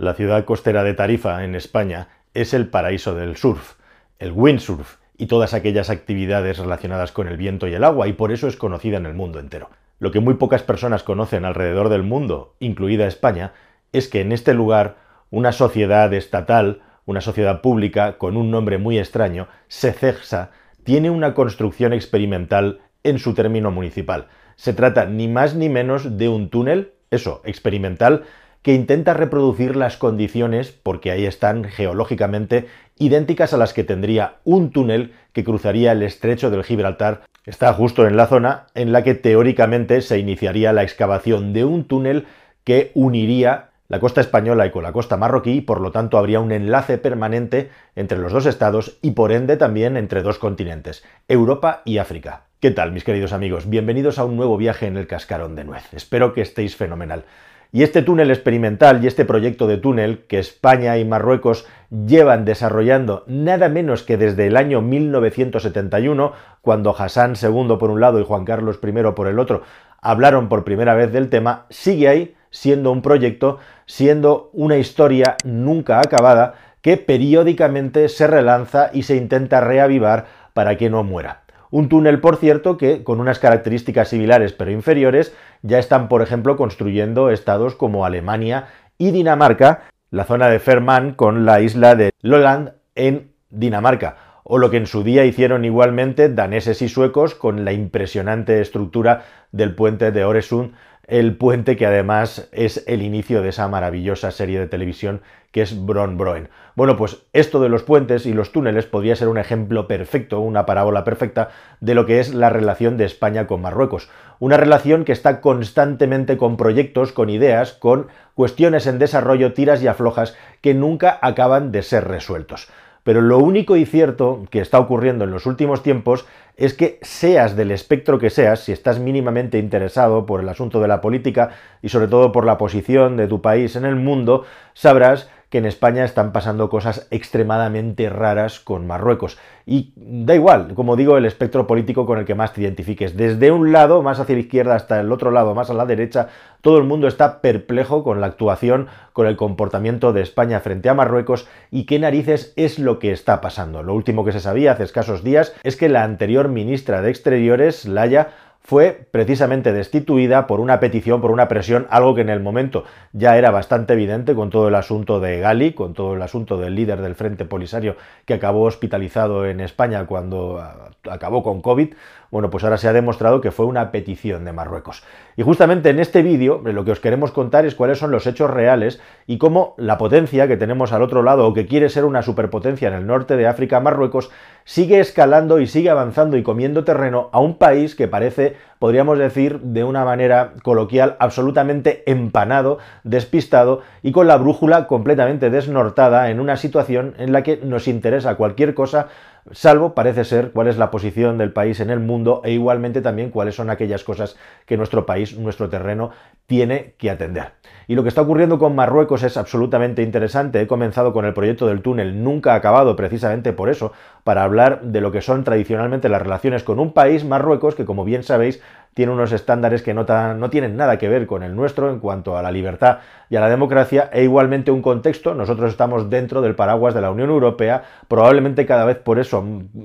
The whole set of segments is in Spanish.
La ciudad costera de Tarifa, en España, es el paraíso del surf, el windsurf y todas aquellas actividades relacionadas con el viento y el agua, y por eso es conocida en el mundo entero. Lo que muy pocas personas conocen alrededor del mundo, incluida España, es que en este lugar una sociedad estatal, una sociedad pública con un nombre muy extraño, Secexa, tiene una construcción experimental en su término municipal. Se trata ni más ni menos de un túnel, eso, experimental, que intenta reproducir las condiciones, porque ahí están geológicamente, idénticas a las que tendría un túnel que cruzaría el estrecho del Gibraltar. Está justo en la zona en la que teóricamente se iniciaría la excavación de un túnel que uniría la costa española y con la costa marroquí, y por lo tanto habría un enlace permanente entre los dos estados y por ende también entre dos continentes, Europa y África. ¿Qué tal, mis queridos amigos? Bienvenidos a un nuevo viaje en el cascarón de nuez. Espero que estéis fenomenal. Y este túnel experimental y este proyecto de túnel que España y Marruecos llevan desarrollando nada menos que desde el año 1971, cuando Hassan II por un lado y Juan Carlos I por el otro hablaron por primera vez del tema, sigue ahí siendo un proyecto, siendo una historia nunca acabada que periódicamente se relanza y se intenta reavivar para que no muera. Un túnel, por cierto, que con unas características similares pero inferiores ya están, por ejemplo, construyendo estados como Alemania y Dinamarca, la zona de Ferman con la isla de Lolland en Dinamarca, o lo que en su día hicieron igualmente daneses y suecos con la impresionante estructura del puente de Oresund el puente que además es el inicio de esa maravillosa serie de televisión que es Bron Broen. Bueno, pues esto de los puentes y los túneles podría ser un ejemplo perfecto, una parábola perfecta de lo que es la relación de España con Marruecos. Una relación que está constantemente con proyectos, con ideas, con cuestiones en desarrollo, tiras y aflojas que nunca acaban de ser resueltos. Pero lo único y cierto que está ocurriendo en los últimos tiempos es que seas del espectro que seas, si estás mínimamente interesado por el asunto de la política y sobre todo por la posición de tu país en el mundo, sabrás que en España están pasando cosas extremadamente raras con Marruecos. Y da igual, como digo, el espectro político con el que más te identifiques. Desde un lado, más hacia la izquierda, hasta el otro lado, más a la derecha, todo el mundo está perplejo con la actuación, con el comportamiento de España frente a Marruecos y qué narices es lo que está pasando. Lo último que se sabía hace escasos días es que la anterior ministra de Exteriores, Laya, fue precisamente destituida por una petición, por una presión, algo que en el momento ya era bastante evidente con todo el asunto de Gali, con todo el asunto del líder del Frente Polisario que acabó hospitalizado en España cuando ah, acabó con COVID. Bueno, pues ahora se ha demostrado que fue una petición de Marruecos. Y justamente en este vídeo lo que os queremos contar es cuáles son los hechos reales y cómo la potencia que tenemos al otro lado o que quiere ser una superpotencia en el norte de África, Marruecos, sigue escalando y sigue avanzando y comiendo terreno a un país que parece, podríamos decir de una manera coloquial, absolutamente empanado, despistado y con la brújula completamente desnortada en una situación en la que nos interesa cualquier cosa salvo parece ser cuál es la posición del país en el mundo e igualmente también cuáles son aquellas cosas que nuestro país, nuestro terreno, tiene que atender. Y lo que está ocurriendo con Marruecos es absolutamente interesante. He comenzado con el proyecto del túnel, nunca acabado precisamente por eso, para hablar de lo que son tradicionalmente las relaciones con un país, Marruecos, que como bien sabéis, tiene unos estándares que no, tienen nada que ver con el nuestro en cuanto a la libertad y a la democracia e igualmente un contexto, nosotros estamos dentro del paraguas de la Unión Europea, probablemente cada vez por eso,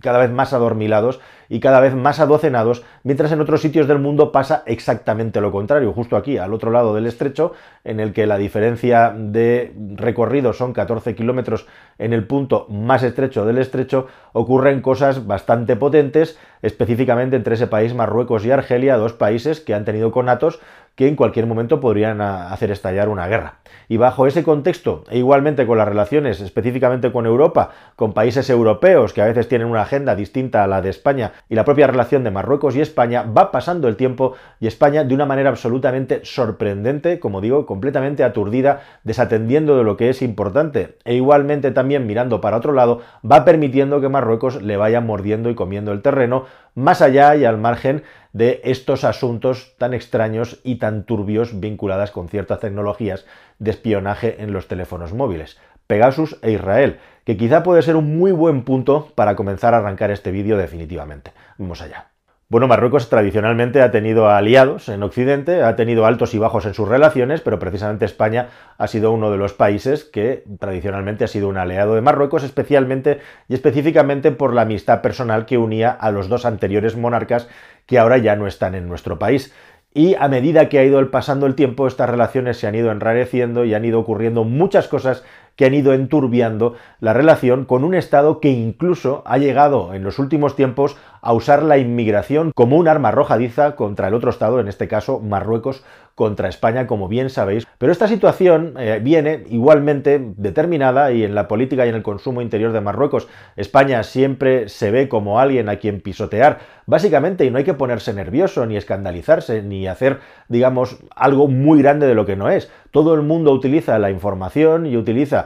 cada vez más adormilados y cada vez más adocenados, mientras en otros sitios del mundo pasa exactamente lo contrario, justo aquí, al otro lado del estrecho, en el que la diferencia de recorrido son 14 kilómetros en el punto más estrecho del estrecho, ocurren cosas bastante potentes, específicamente entre ese país, Marruecos y Argelia, dos países que han tenido conatos que en cualquier momento podrían ah, hacer estallar una guerra. Y bajo ese contexto, e igualmente con las relaciones específicamente con Europa, con países europeos que a veces tienen una agenda distinta a la de España y la propia relación de Marruecos y España, va pasando el tiempo y España de una manera absolutamente sorprendente, como digo, completamente aturdida, desatendiendo de lo que es importante e igualmente también mirando para otro lado, va permitiendo que Marruecos le vaya mordiendo y comiendo el terreno más allá y al margen de estos asuntos tan extraños y tan turbios vinculadas con ciertas tecnologías de espionaje en los teléfonos móviles. Pegasus e Israel, que quizá puede ser un muy buen punto para comenzar a arrancar este vídeo definitivamente. Vamos allá. Bueno, Marruecos tradicionalmente ha tenido aliados en Occidente, ha tenido altos y bajos en sus relaciones, pero precisamente España ha sido uno de los países que tradicionalmente ha sido un aliado de Marruecos, especialmente y específicamente por la amistad personal que unía a los dos anteriores monarcas que ahora ya no están en nuestro país. Y a medida que ha ido pasando el tiempo, estas relaciones se han ido enrareciendo y han ido ocurriendo muchas cosas que han ido enturbiando la relación con un Estado que incluso ha llegado en los últimos tiempos a usar la inmigración como un arma arrojadiza contra el otro Estado, en este caso Marruecos, contra España, como bien sabéis. Pero esta situación eh, viene igualmente determinada y en la política y en el consumo interior de Marruecos, España siempre se ve como alguien a quien pisotear, básicamente, y no hay que ponerse nervioso, ni escandalizarse, ni hacer, digamos, algo muy grande de lo que no es. Todo el mundo utiliza la información y utiliza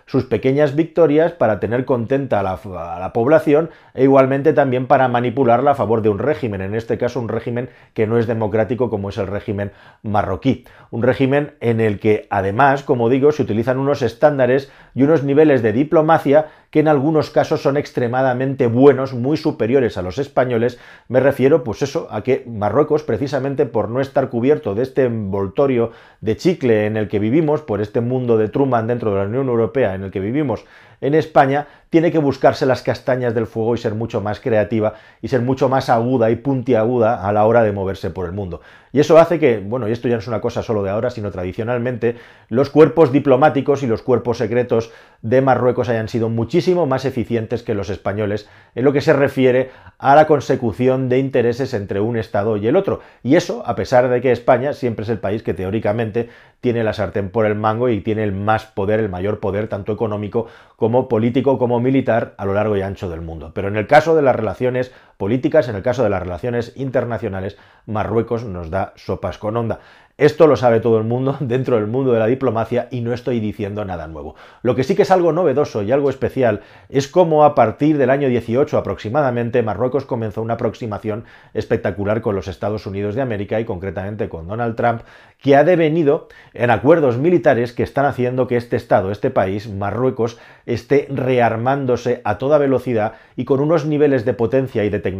sus pequeñas victorias para tener contenta a la, población e igualmente también para manipularla a favor de un régimen, en este caso un régimen que no es democrático como es el régimen marroquí. Un régimen en el que además, como digo, se utilizan unos estándares y unos niveles de diplomacia que en algunos casos son extremadamente buenos, muy superiores a los españoles. Me refiero, pues eso, a que Marruecos, precisamente por no estar cubierto de este envoltorio de chicle en el que vivimos, por este mundo de Truman dentro de la Unión Europea en el que vivimos en España, tiene que buscarse las castañas del fuego y ser mucho más creativa y ser mucho más aguda y puntiaguda a la hora de moverse por el mundo. Y eso hace que, bueno, y esto ya no es una cosa solo de ahora, sino tradicionalmente, los cuerpos diplomáticos y los cuerpos secretos de Marruecos hayan sido muchísimo más eficientes que los españoles en lo que se refiere a la consecución de intereses entre un Estado y el otro. Y eso, a pesar de que España siempre es el país que teóricamente tiene la sartén por el mango y tiene el más poder, el mayor poder, tanto económico como político, como militar, a lo largo y ancho del mundo. Pero en el caso de las relaciones políticas, en el caso de las relaciones internacionales, Marruecos nos da sopas con onda. Esto lo sabe todo el mundo dentro del mundo de la diplomacia y no estoy diciendo nada nuevo. Lo que sí que es algo novedoso y algo especial es cómo a partir del año 18 aproximadamente Marruecos comenzó una aproximación espectacular con los Estados Unidos de América y concretamente con Donald Trump, que ha devenido en acuerdos militares que están haciendo que este Estado, este país, Marruecos, esté rearmándose a toda velocidad y con unos niveles de potencia y de tecnología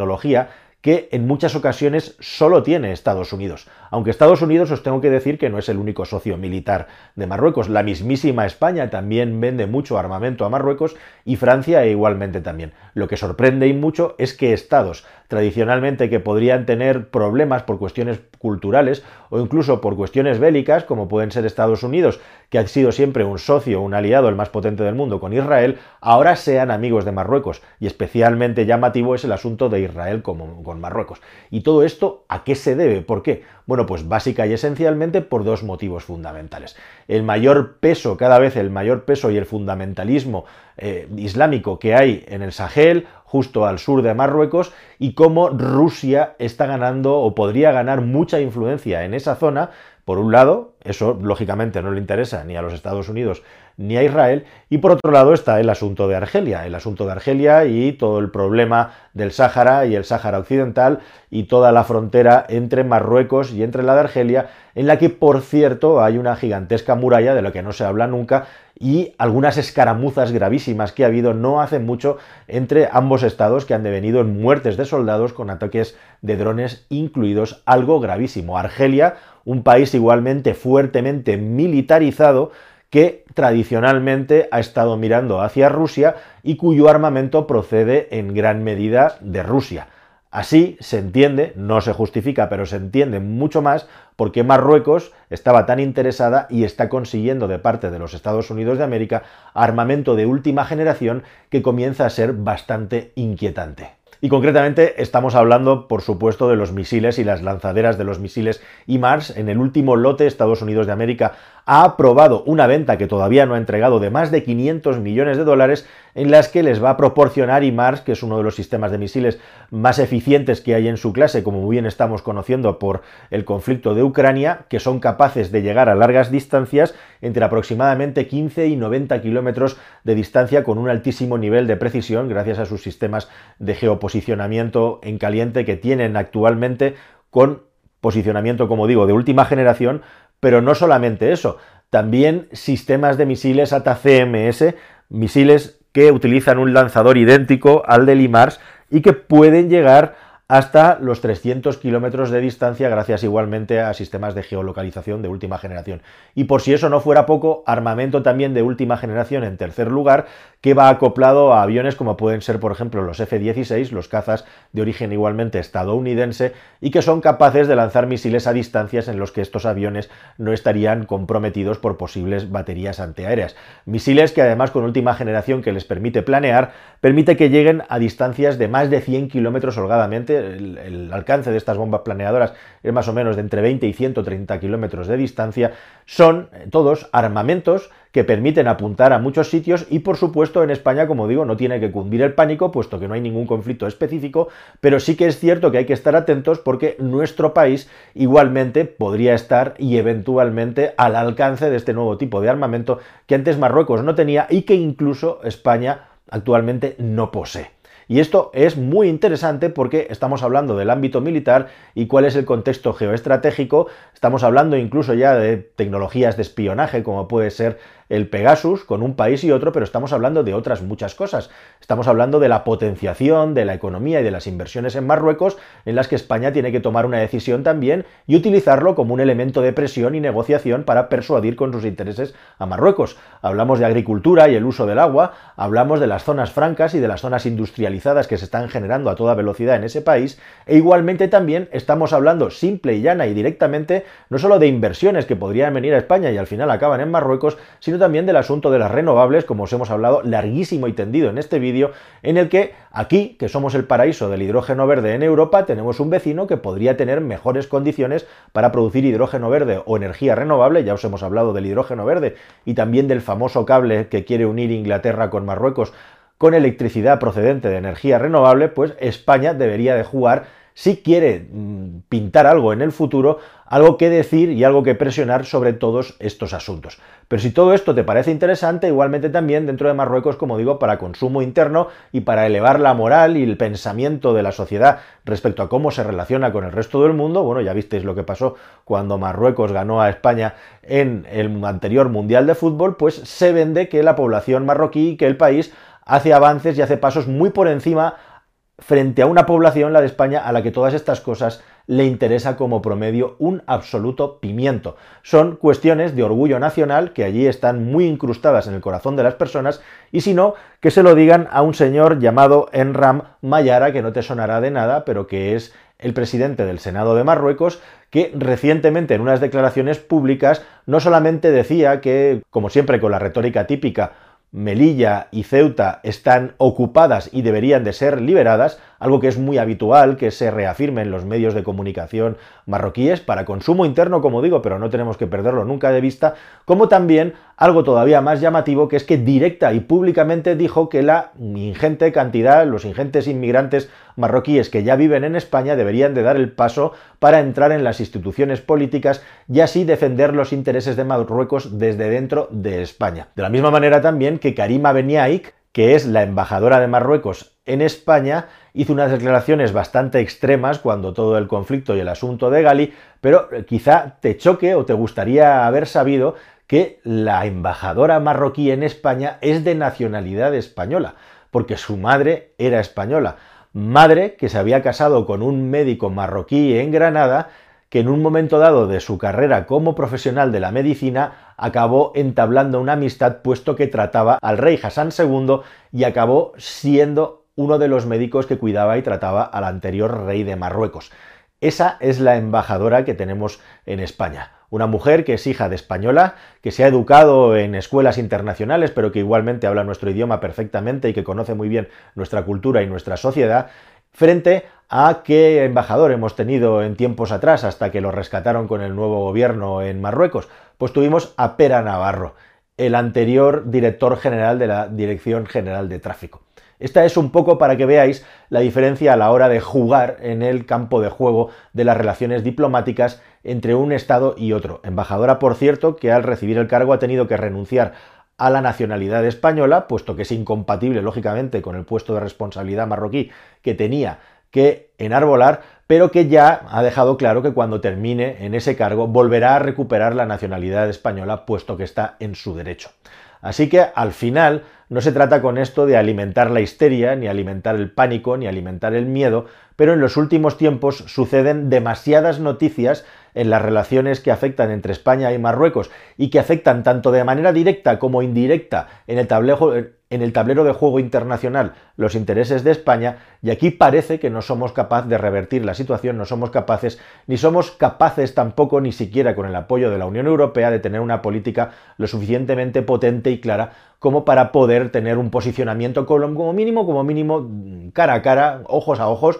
que en muchas ocasiones solo tiene Estados Unidos. Aunque Estados Unidos os tengo que decir que no es el único socio militar de Marruecos, la mismísima España también vende mucho armamento a Marruecos y Francia igualmente también. Lo que sorprende y mucho es que estados tradicionalmente que podrían tener problemas por cuestiones culturales o incluso por cuestiones bélicas, como pueden ser Estados Unidos, que ha sido siempre un socio, un aliado, el más potente del mundo con Israel, ahora sean amigos de Marruecos. Y especialmente llamativo es el asunto de Israel con Marruecos. ¿Y todo esto a qué se debe? ¿Por qué? Bueno, pues básica y esencialmente por dos motivos fundamentales. El mayor peso, cada vez el mayor peso y el fundamentalismo eh, islámico que hay en el Sahel, justo al sur de Marruecos, y cómo Rusia está ganando o podría ganar mucha influencia en esa zona, por un lado, eso lógicamente no le interesa ni a los Estados Unidos ni a Israel, y por otro lado está el asunto de Argelia, el asunto de Argelia y todo el problema del Sáhara y el Sáhara Occidental y toda la frontera entre Marruecos y entre la de Argelia, en la que por cierto hay una gigantesca muralla de la que no se habla nunca y algunas escaramuzas gravísimas que ha habido no hace mucho entre ambos estados que han devenido en muertes de soldados con ataques de drones incluidos, algo gravísimo. Argelia, un país igualmente fuertemente militarizado, que tradicionalmente ha estado mirando hacia Rusia y cuyo armamento procede en gran medida de Rusia. Así se entiende, no se justifica, pero se entiende mucho más por qué Marruecos estaba tan interesada y está consiguiendo de parte de los Estados Unidos de América armamento de última generación que comienza a ser bastante inquietante. Y concretamente estamos hablando, por supuesto, de los misiles y las lanzaderas de los misiles IMARS. En el último lote, Estados Unidos de América ha aprobado una venta que todavía no ha entregado de más de 500 millones de dólares en las que les va a proporcionar IMARS, que es uno de los sistemas de misiles más eficientes que hay en su clase, como muy bien estamos conociendo por el conflicto de Ucrania, que son capaces de llegar a largas distancias entre aproximadamente 15 y 90 kilómetros de distancia con un altísimo nivel de precisión gracias a sus sistemas de geoposición posicionamiento en caliente que tienen actualmente con posicionamiento, como digo, de última generación, pero no solamente eso, también sistemas de misiles ATA-CMS, misiles que utilizan un lanzador idéntico al del IMARS y que pueden llegar hasta los 300 kilómetros de distancia gracias igualmente a sistemas de geolocalización de última generación. Y por si eso no fuera poco, armamento también de última generación en tercer lugar, que va acoplado a aviones como pueden ser, por ejemplo, los F-16, los cazas de origen igualmente estadounidense, y que son capaces de lanzar misiles a distancias en los que estos aviones no estarían comprometidos por posibles baterías antiaéreas. Misiles que además con última generación que les permite planear, permite que lleguen a distancias de más de 100 kilómetros holgadamente, el, alcance de estas bombas planeadoras es más o menos de entre 20 y 130 kilómetros de distancia, son eh, todos armamentos que permiten apuntar a muchos sitios y por supuesto en España, como digo, no tiene que cundir el pánico, puesto que no hay ningún conflicto específico, pero sí que es cierto que hay que estar atentos porque nuestro país igualmente podría estar y eventualmente al alcance de este nuevo tipo de armamento que antes Marruecos no tenía y que incluso España actualmente no posee. Y esto es muy interesante porque estamos hablando del ámbito militar y cuál es el contexto geoestratégico. Estamos hablando incluso ya de tecnologías de espionaje como puede ser el Pegasus con un país y otro, pero estamos hablando de otras muchas cosas. Estamos hablando de la potenciación de la economía y de las inversiones en Marruecos, en las que España tiene que tomar una decisión también y utilizarlo como un elemento de presión y negociación para persuadir con sus intereses a Marruecos. Hablamos de agricultura y el uso del agua, hablamos de las zonas francas y de las zonas industrializadas que se están generando a toda velocidad en ese país, e igualmente también estamos hablando simple y llana y directamente no solo de inversiones que podrían venir a España y al final acaban en Marruecos, sino también del asunto de las renovables, como os hemos hablado larguísimo y tendido en este vídeo, en el que aquí, que somos el paraíso del hidrógeno verde en Europa, tenemos un vecino que podría tener mejores condiciones para producir hidrógeno verde o energía renovable, ya os hemos hablado del hidrógeno verde y también del famoso cable que quiere unir Inglaterra con Marruecos con electricidad procedente de energía renovable, pues España debería de jugar si quiere mm, pintar algo en el futuro, algo que decir y algo que presionar sobre todos estos asuntos. Pero si todo esto te parece interesante, igualmente también dentro de Marruecos, como digo, para consumo interno y para elevar la moral y el pensamiento de la sociedad respecto a cómo se relaciona con el resto del mundo, bueno, ya visteis lo que pasó cuando Marruecos ganó a España en el anterior Mundial de Fútbol, pues se vende que la población marroquí, que el país hace avances y hace pasos muy por encima frente a una población, la de España, a la que todas estas cosas le interesa como promedio un absoluto pimiento. Son cuestiones de orgullo nacional que allí están muy incrustadas en el corazón de las personas y si no, que se lo digan a un señor llamado Enram Mayara, que no te sonará de nada, pero que es el presidente del Senado de Marruecos, que recientemente en unas declaraciones públicas no solamente decía que, como siempre con la retórica típica, Melilla y Ceuta están ocupadas y deberían de ser liberadas, algo que es muy habitual que se reafirme en los medios de comunicación marroquíes para consumo interno, como digo, pero no tenemos que perderlo nunca de vista, como también algo todavía más llamativo que es que directa y públicamente dijo que la ingente cantidad, los ingentes inmigrantes marroquíes que ya viven en España deberían de dar el paso para entrar en las instituciones políticas y así defender los intereses de Marruecos desde dentro de España. De la misma manera también que Karima Beniaik, que es la embajadora de Marruecos en España, hizo unas declaraciones bastante extremas cuando todo el conflicto y el asunto de Gali, pero quizá te choque o te gustaría haber sabido que la embajadora marroquí en España es de nacionalidad española, porque su madre era española. Madre que se había casado con un médico marroquí en Granada, que en un momento dado de su carrera como profesional de la medicina acabó entablando una amistad puesto que trataba al rey Hassan II y acabó siendo uno de los médicos que cuidaba y trataba al anterior rey de Marruecos. Esa es la embajadora que tenemos en España. Una mujer que es hija de española, que se ha educado en escuelas internacionales, pero que igualmente habla nuestro idioma perfectamente y que conoce muy bien nuestra cultura y nuestra sociedad, frente a qué embajador hemos tenido en tiempos atrás hasta que lo rescataron con el nuevo gobierno en Marruecos. Pues tuvimos a Pera Navarro, el anterior director general de la Dirección General de Tráfico. Esta es un poco para que veáis la diferencia a la hora de jugar en el campo de juego de las relaciones diplomáticas entre un Estado y otro. Embajadora, por cierto, que al recibir el cargo ha tenido que renunciar a la nacionalidad española, puesto que es incompatible, lógicamente, con el puesto de responsabilidad marroquí que tenía que enarbolar, pero que ya ha dejado claro que cuando termine en ese cargo volverá a recuperar la nacionalidad española, puesto que está en su derecho. Así que al final no se trata con esto de alimentar la histeria, ni alimentar el pánico, ni alimentar el miedo, pero en los últimos tiempos suceden demasiadas noticias en las relaciones que afectan entre España y Marruecos y que afectan tanto de manera directa como indirecta en el tablero, en el tablero de juego internacional los intereses de España y aquí parece que no somos capaces de revertir la situación, no somos capaces, ni somos capaces tampoco, ni siquiera con el apoyo de la Unión Europea, de tener una política lo suficientemente potente y clara como para poder tener un posicionamiento como mínimo, como mínimo, cara a cara, ojos a ojos,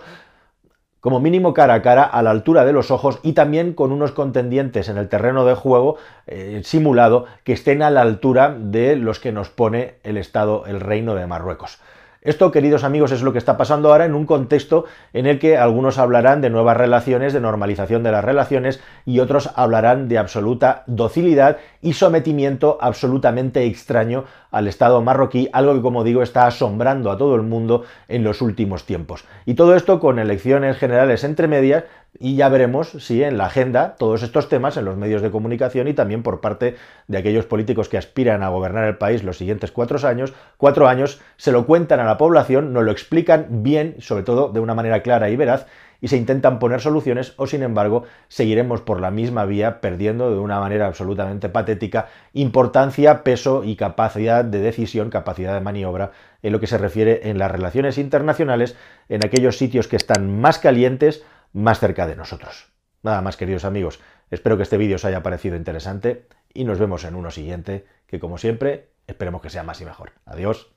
como mínimo cara a cara, a la altura de los ojos y también con unos contendientes en el terreno de juego eh, simulado que estén a la altura de los que nos pone el Estado, el Reino de Marruecos. Esto, queridos amigos, es lo que está pasando ahora en un contexto en el que algunos hablarán de nuevas relaciones, de normalización de las relaciones, y otros hablarán de absoluta docilidad y sometimiento absolutamente extraño al Estado marroquí, algo que, como digo, está asombrando a todo el mundo en los últimos tiempos. Y todo esto con elecciones generales entre medias, y ya veremos si en la agenda todos estos temas en los medios de comunicación y también por parte de aquellos políticos que aspiran a gobernar el país los siguientes cuatro años, cuatro años se lo cuentan a la población, nos lo explican bien, sobre todo de una manera clara y veraz, y se intentan poner soluciones o sin embargo seguiremos por la misma vía perdiendo de una manera absolutamente patética importancia, peso y capacidad de decisión, capacidad de maniobra en lo que se refiere en las relaciones internacionales en aquellos sitios que están más calientes, más cerca de nosotros. Nada más, queridos amigos, espero que este vídeo os haya parecido interesante y nos vemos en uno siguiente, que como siempre, esperemos que sea más y mejor. Adiós.